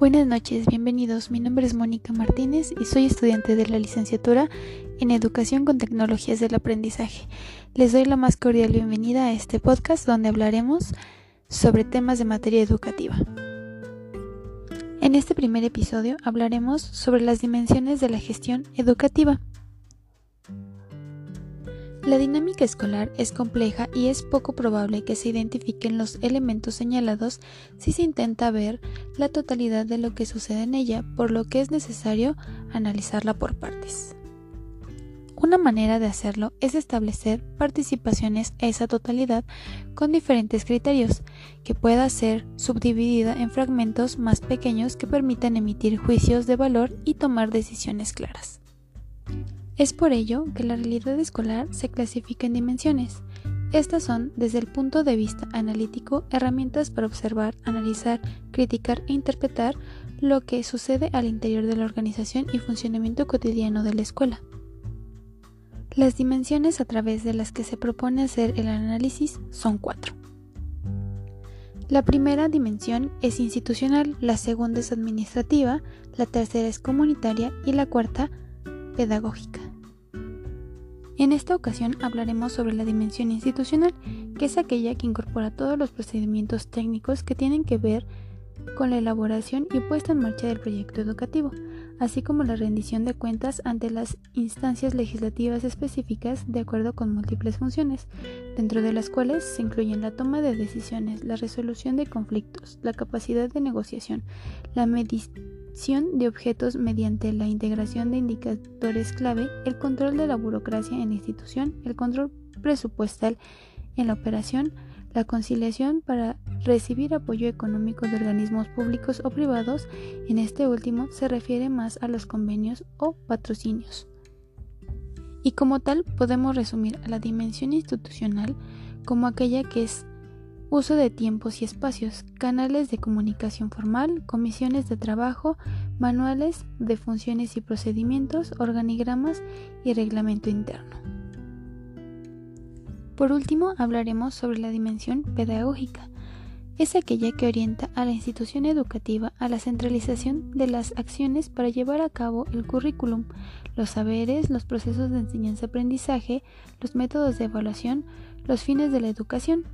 Buenas noches, bienvenidos. Mi nombre es Mónica Martínez y soy estudiante de la licenciatura en Educación con Tecnologías del Aprendizaje. Les doy la más cordial bienvenida a este podcast donde hablaremos sobre temas de materia educativa. En este primer episodio hablaremos sobre las dimensiones de la gestión educativa. La dinámica escolar es compleja y es poco probable que se identifiquen los elementos señalados si se intenta ver la totalidad de lo que sucede en ella, por lo que es necesario analizarla por partes. Una manera de hacerlo es establecer participaciones a esa totalidad con diferentes criterios, que pueda ser subdividida en fragmentos más pequeños que permitan emitir juicios de valor y tomar decisiones claras. Es por ello que la realidad escolar se clasifica en dimensiones. Estas son, desde el punto de vista analítico, herramientas para observar, analizar, criticar e interpretar lo que sucede al interior de la organización y funcionamiento cotidiano de la escuela. Las dimensiones a través de las que se propone hacer el análisis son cuatro. La primera dimensión es institucional, la segunda es administrativa, la tercera es comunitaria y la cuarta pedagógica. En esta ocasión hablaremos sobre la dimensión institucional, que es aquella que incorpora todos los procedimientos técnicos que tienen que ver con la elaboración y puesta en marcha del proyecto educativo, así como la rendición de cuentas ante las instancias legislativas específicas de acuerdo con múltiples funciones, dentro de las cuales se incluyen la toma de decisiones, la resolución de conflictos, la capacidad de negociación, la medición de objetos mediante la integración de indicadores clave, el control de la burocracia en la institución, el control presupuestal en la operación, la conciliación para recibir apoyo económico de organismos públicos o privados, en este último se refiere más a los convenios o patrocinios. Y como tal podemos resumir a la dimensión institucional como aquella que es uso de tiempos y espacios, canales de comunicación formal, comisiones de trabajo, manuales de funciones y procedimientos, organigramas y reglamento interno. Por último, hablaremos sobre la dimensión pedagógica. Es aquella que orienta a la institución educativa a la centralización de las acciones para llevar a cabo el currículum, los saberes, los procesos de enseñanza-aprendizaje, los métodos de evaluación, los fines de la educación,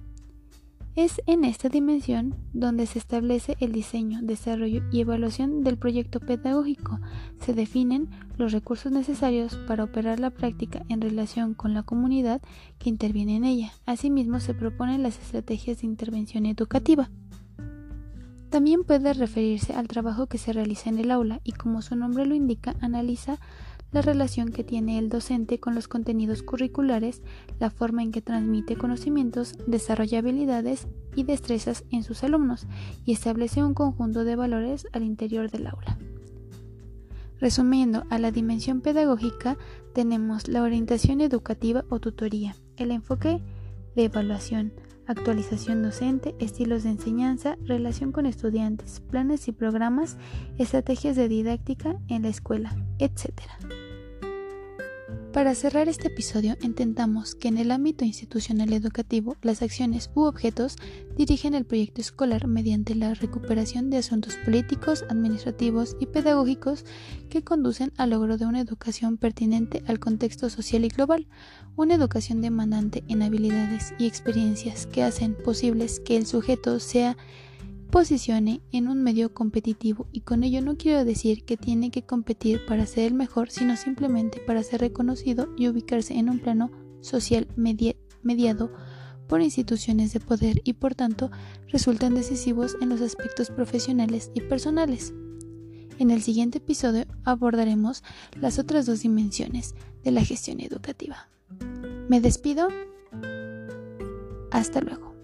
es en esta dimensión donde se establece el diseño, desarrollo y evaluación del proyecto pedagógico. Se definen los recursos necesarios para operar la práctica en relación con la comunidad que interviene en ella. Asimismo, se proponen las estrategias de intervención educativa. También puede referirse al trabajo que se realiza en el aula y como su nombre lo indica, analiza la relación que tiene el docente con los contenidos curriculares, la forma en que transmite conocimientos, desarrolla habilidades y destrezas en sus alumnos y establece un conjunto de valores al interior del aula. Resumiendo, a la dimensión pedagógica tenemos la orientación educativa o tutoría, el enfoque de evaluación, actualización docente, estilos de enseñanza, relación con estudiantes, planes y programas, estrategias de didáctica en la escuela, etc. Para cerrar este episodio, intentamos que en el ámbito institucional educativo las acciones u objetos dirigen el proyecto escolar mediante la recuperación de asuntos políticos, administrativos y pedagógicos que conducen al logro de una educación pertinente al contexto social y global, una educación demandante en habilidades y experiencias que hacen posibles que el sujeto sea posicione en un medio competitivo y con ello no quiero decir que tiene que competir para ser el mejor, sino simplemente para ser reconocido y ubicarse en un plano social mediado por instituciones de poder y por tanto resultan decisivos en los aspectos profesionales y personales. En el siguiente episodio abordaremos las otras dos dimensiones de la gestión educativa. Me despido. Hasta luego.